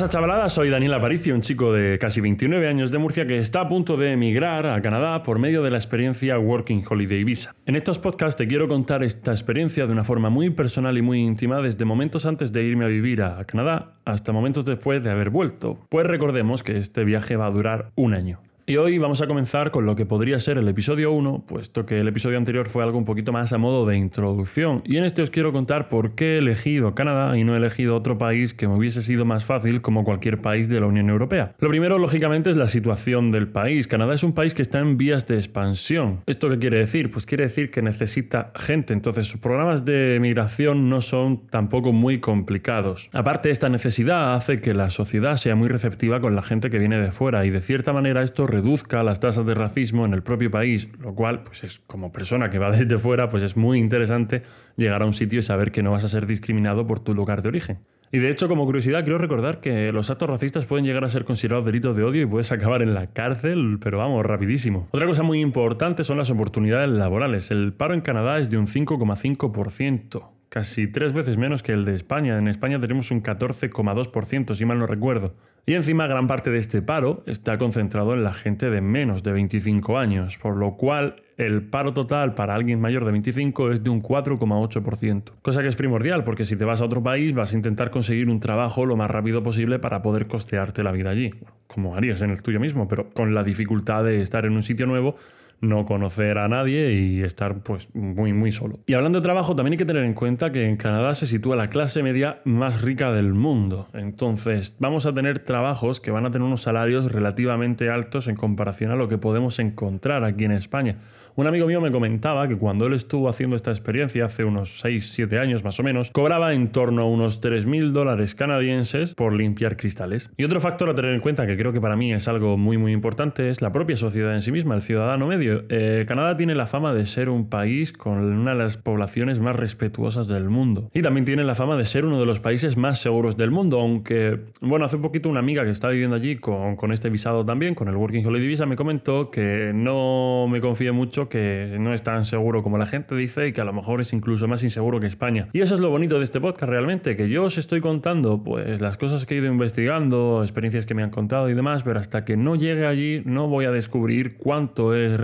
pasa, chavalada? Soy Daniel Aparicio, un chico de casi 29 años de Murcia que está a punto de emigrar a Canadá por medio de la experiencia Working Holiday Visa. En estos podcasts te quiero contar esta experiencia de una forma muy personal y muy íntima desde momentos antes de irme a vivir a Canadá hasta momentos después de haber vuelto. Pues recordemos que este viaje va a durar un año. Y hoy vamos a comenzar con lo que podría ser el episodio 1, puesto que el episodio anterior fue algo un poquito más a modo de introducción. Y en este os quiero contar por qué he elegido Canadá y no he elegido otro país que me hubiese sido más fácil como cualquier país de la Unión Europea. Lo primero, lógicamente, es la situación del país. Canadá es un país que está en vías de expansión. ¿Esto qué quiere decir? Pues quiere decir que necesita gente. Entonces, sus programas de migración no son tampoco muy complicados. Aparte, esta necesidad hace que la sociedad sea muy receptiva con la gente que viene de fuera y de cierta manera esto reduzca las tasas de racismo en el propio país, lo cual, pues es como persona que va desde fuera, pues es muy interesante llegar a un sitio y saber que no vas a ser discriminado por tu lugar de origen. Y de hecho, como curiosidad, quiero recordar que los actos racistas pueden llegar a ser considerados delitos de odio y puedes acabar en la cárcel, pero vamos, rapidísimo. Otra cosa muy importante son las oportunidades laborales. El paro en Canadá es de un 5,5% casi tres veces menos que el de España. En España tenemos un 14,2%, si mal no recuerdo. Y encima gran parte de este paro está concentrado en la gente de menos de 25 años, por lo cual el paro total para alguien mayor de 25 es de un 4,8%. Cosa que es primordial porque si te vas a otro país vas a intentar conseguir un trabajo lo más rápido posible para poder costearte la vida allí, como harías en el tuyo mismo, pero con la dificultad de estar en un sitio nuevo no conocer a nadie y estar pues muy muy solo. Y hablando de trabajo, también hay que tener en cuenta que en Canadá se sitúa la clase media más rica del mundo. Entonces, vamos a tener trabajos que van a tener unos salarios relativamente altos en comparación a lo que podemos encontrar aquí en España. Un amigo mío me comentaba que cuando él estuvo haciendo esta experiencia hace unos 6-7 años más o menos, cobraba en torno a unos 3.000 dólares canadienses por limpiar cristales. Y otro factor a tener en cuenta que creo que para mí es algo muy muy importante es la propia sociedad en sí misma, el ciudadano medio. Eh, Canadá tiene la fama de ser un país con una de las poblaciones más respetuosas del mundo. Y también tiene la fama de ser uno de los países más seguros del mundo, aunque, bueno, hace poquito una amiga que está viviendo allí con, con este visado también, con el Working Holiday Visa, me comentó que no me confíe mucho que no es tan seguro como la gente dice y que a lo mejor es incluso más inseguro que España. Y eso es lo bonito de este podcast realmente, que yo os estoy contando pues las cosas que he ido investigando, experiencias que me han contado y demás, pero hasta que no llegue allí no voy a descubrir cuánto es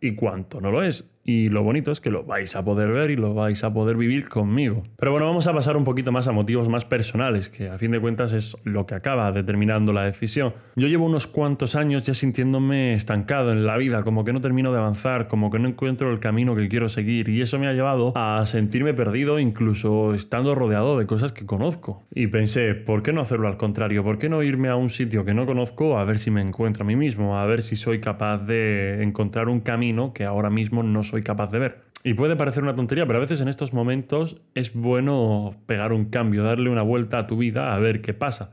y cuánto no lo es y lo bonito es que lo vais a poder ver y lo vais a poder vivir conmigo. Pero bueno, vamos a pasar un poquito más a motivos más personales, que a fin de cuentas es lo que acaba determinando la decisión. Yo llevo unos cuantos años ya sintiéndome estancado en la vida, como que no termino de avanzar, como que no encuentro el camino que quiero seguir y eso me ha llevado a sentirme perdido incluso estando rodeado de cosas que conozco. Y pensé, ¿por qué no hacerlo al contrario? ¿Por qué no irme a un sitio que no conozco a ver si me encuentro a mí mismo, a ver si soy capaz de encontrar un camino que ahora mismo no soy soy capaz de ver. Y puede parecer una tontería, pero a veces en estos momentos es bueno pegar un cambio, darle una vuelta a tu vida a ver qué pasa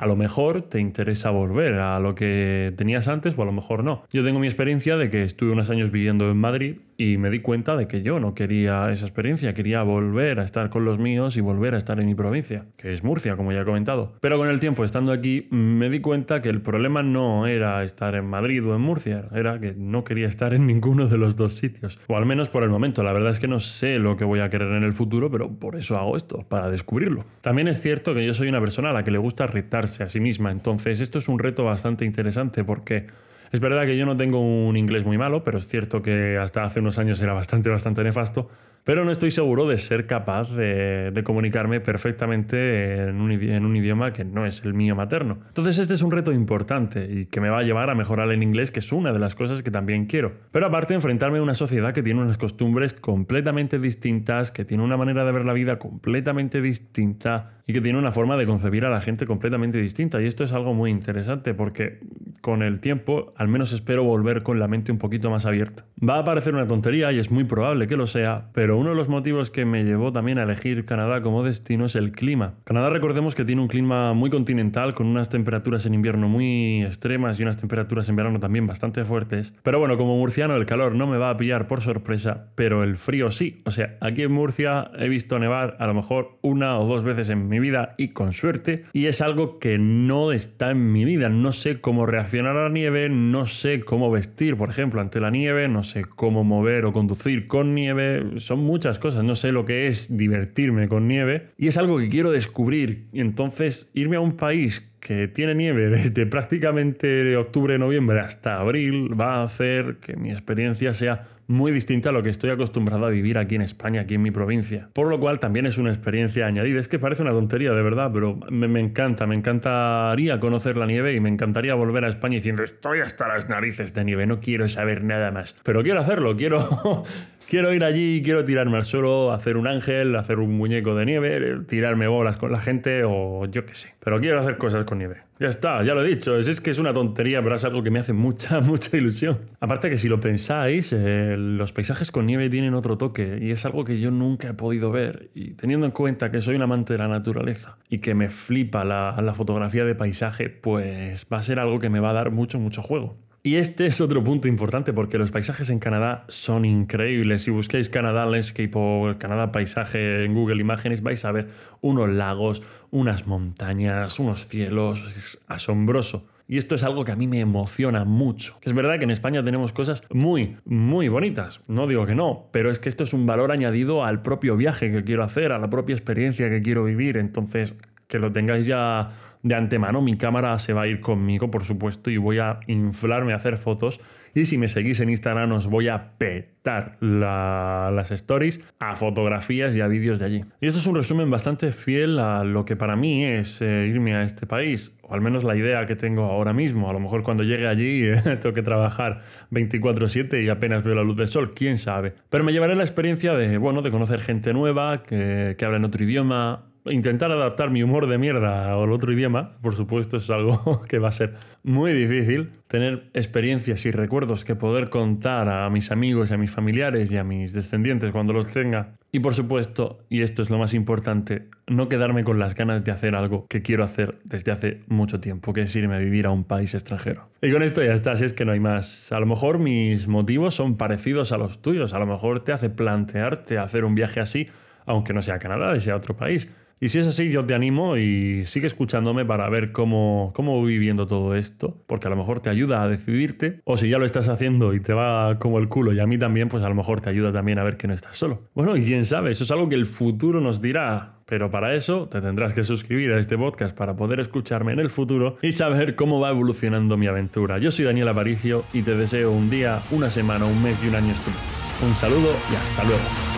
a lo mejor te interesa volver a lo que tenías antes o a lo mejor no. Yo tengo mi experiencia de que estuve unos años viviendo en Madrid y me di cuenta de que yo no quería esa experiencia, quería volver a estar con los míos y volver a estar en mi provincia, que es Murcia, como ya he comentado. Pero con el tiempo estando aquí me di cuenta que el problema no era estar en Madrid o en Murcia, era que no quería estar en ninguno de los dos sitios, o al menos por el momento. La verdad es que no sé lo que voy a querer en el futuro, pero por eso hago esto, para descubrirlo. También es cierto que yo soy una persona a la que le gusta retarse a sí misma. Entonces, esto es un reto bastante interesante porque es verdad que yo no tengo un inglés muy malo, pero es cierto que hasta hace unos años era bastante, bastante nefasto pero no estoy seguro de ser capaz de, comunicarme perfectamente en un, idioma que no es el mío materno. Entonces este es un reto importante y que me va a llevar a mejorar el inglés, que es una de las cosas que también quiero. Pero aparte enfrentarme a una sociedad que tiene unas costumbres completamente distintas, que tiene una manera de ver la vida completamente distinta y que tiene una forma de concebir a la gente completamente distinta. Y esto es algo muy interesante porque con el tiempo al menos espero volver con la mente un poquito más abierta. Va a parecer una tontería y es muy probable que lo sea, pero uno de los motivos que me llevó también a elegir Canadá como destino es el clima. Canadá recordemos que tiene un clima muy continental con unas temperaturas en invierno muy extremas y unas temperaturas en verano también bastante fuertes. Pero bueno, como murciano el calor no me va a pillar por sorpresa, pero el frío sí. O sea, aquí en Murcia he visto nevar a lo mejor una o dos veces en mi vida y con suerte y es algo que no está en mi vida. No sé cómo reaccionar a la nieve, no sé cómo vestir, por ejemplo, ante la nieve, no sé cómo mover o conducir con nieve, son muchas cosas, no sé lo que es divertirme con nieve y es algo que quiero descubrir. Entonces irme a un país que tiene nieve desde prácticamente octubre, noviembre hasta abril, va a hacer que mi experiencia sea muy distinta a lo que estoy acostumbrado a vivir aquí en España, aquí en mi provincia. Por lo cual también es una experiencia añadida. Es que parece una tontería, de verdad, pero me, me, encanta. Me encantaría conocer la nieve y me encantaría volver a España diciendo estoy hasta las narices de nieve, no quiero saber nada más. Pero quiero hacerlo, quiero... quiero ir allí, quiero tirarme al suelo, hacer un ángel, hacer un muñeco de nieve, tirarme bolas con la gente o yo qué sé. Pero quiero hacer cosas nieve. Ya está, ya lo he dicho. Es, es que es una tontería, pero es algo que me hace mucha, mucha ilusión. Aparte que si lo pensáis, eh, los paisajes con nieve tienen otro toque y es algo que yo nunca he podido ver. Y teniendo en cuenta que soy un amante de la naturaleza y que me flipa la, la fotografía de paisaje, pues va a ser algo que me va a dar mucho, mucho juego. Y este es otro punto importante porque los paisajes en Canadá son increíbles. Si busquéis Canadá Landscape o Canadá Paisaje en Google Imágenes vais a ver unos lagos, unas montañas, unos cielos. Es asombroso. Y esto es algo que a mí me emociona mucho. Es verdad que en España tenemos cosas muy, muy bonitas. No digo que no, pero es que esto es un valor añadido al propio viaje que quiero hacer, a la propia experiencia que quiero vivir. Entonces, que lo tengáis ya de antemano, mi cámara se va a ir conmigo, por supuesto, y voy a inflarme a hacer fotos. Y si me seguís en Instagram os voy a petar las stories a fotografías y a vídeos de allí. Y esto es un resumen bastante fiel a lo que para mí es eh, irme a este país, o al menos la idea que tengo ahora mismo. A lo mejor cuando llegue allí eh, tengo que trabajar 24/7 y apenas veo la luz del sol, quién sabe. Pero me llevaré la experiencia de, bueno, de conocer gente nueva, que, que habla en otro idioma, intentar adaptar mi humor de mierda al otro idioma, por supuesto, es algo que va a ser muy difícil. Tener experiencias y recuerdos que poder contar a mis amigos y a mis familiares y a mis descendientes cuando los tenga. Y por supuesto, y esto es lo más importante, no quedarme con las ganas de hacer algo que quiero hacer desde hace mucho tiempo, que es irme a vivir a un país extranjero. Y con esto ya está, si es que no hay más. A lo mejor mis motivos son parecidos a los tuyos, a lo mejor te hace plantearte hacer un viaje así, aunque no sea Canadá, sea otro país. Y si es así, yo te animo y sigue escuchándome para ver cómo, cómo voy viviendo todo esto, porque a lo mejor te ayuda a decidirte, o si ya lo estás haciendo y te va como el culo y a mí también, pues a lo mejor te ayuda también a ver que no estás solo. Bueno, y quién sabe, eso es algo que el futuro nos dirá. Pero para eso te tendrás que suscribir a este podcast para poder escucharme en el futuro y saber cómo va evolucionando mi aventura. Yo soy Daniel Aparicio y te deseo un día, una semana, un mes y un año estupendo. Un saludo y hasta luego.